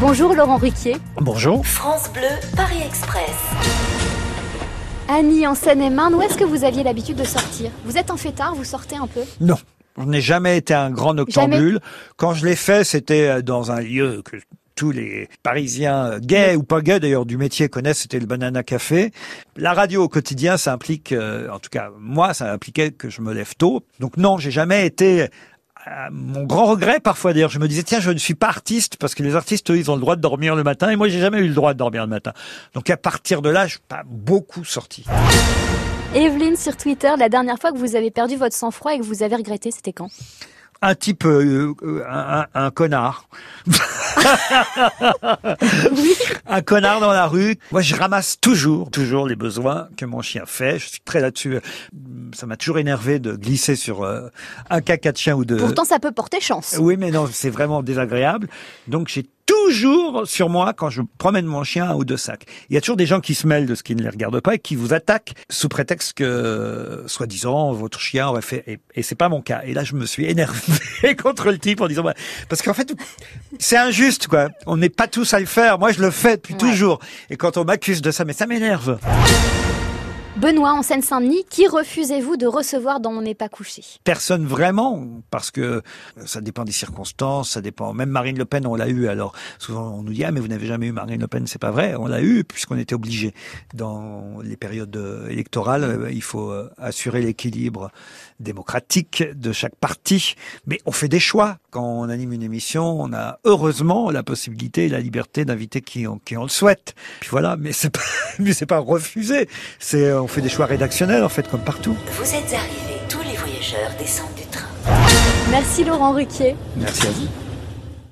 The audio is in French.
Bonjour Laurent Ruquier. Bonjour. France Bleu, Paris Express. Annie, en Seine-et-Marne, où est-ce que vous aviez l'habitude de sortir? Vous êtes un fêtard, vous sortez un peu? Non. Je n'ai jamais été un grand noctambule. Quand je l'ai fait, c'était dans un lieu que tous les Parisiens gays ou pas gays d'ailleurs du métier connaissent, c'était le Banana Café. La radio au quotidien, ça implique, euh, en tout cas moi, ça impliquait que je me lève tôt. Donc non, j'ai jamais été mon grand regret parfois d'ailleurs, je me disais tiens je ne suis pas artiste parce que les artistes ils ont le droit de dormir le matin et moi j'ai jamais eu le droit de dormir le matin. Donc à partir de là, je suis pas beaucoup sorti. Evelyne sur Twitter, la dernière fois que vous avez perdu votre sang-froid et que vous avez regretté, c'était quand? Un type, euh, un, un, connard. oui. Un connard dans la rue. Moi, je ramasse toujours, toujours les besoins que mon chien fait. Je suis très là-dessus. Ça m'a toujours énervé de glisser sur euh, un caca de chien ou de... Pourtant, ça peut porter chance. Oui, mais non, c'est vraiment désagréable. Donc, j'ai toujours sur moi quand je promène mon chien un ou deux sacs. Il y a toujours des gens qui se mêlent de ce qui ne les regarde pas et qui vous attaquent sous prétexte que, soi-disant, votre chien aurait fait. Et, et c'est pas mon cas. Et là, je me suis énervé contre le type en disant, parce qu'en fait, c'est injuste, quoi. On n'est pas tous à le faire. Moi, je le fais depuis toujours. Et quand on m'accuse de ça, mais ça m'énerve. Benoît, en Seine-Saint-Denis, qui refusez-vous de recevoir dans On n'est pas couché? Personne vraiment, parce que ça dépend des circonstances, ça dépend. Même Marine Le Pen, on l'a eu. Alors souvent on nous dit ah mais vous n'avez jamais eu Marine Le Pen, c'est pas vrai. On l'a eu puisqu'on était obligé. Dans les périodes euh, électorales, euh, il faut euh, assurer l'équilibre démocratique de chaque parti, mais on fait des choix. Quand on anime une émission, on a heureusement la possibilité et la liberté d'inviter qui qui on le souhaite. Puis voilà, mais c'est pas, mais c'est pas refusé. C'est on fait des choix rédactionnels en fait comme partout. Vous êtes arrivés, tous les voyageurs descendent du train. Merci Laurent Ruquier. Merci à vous.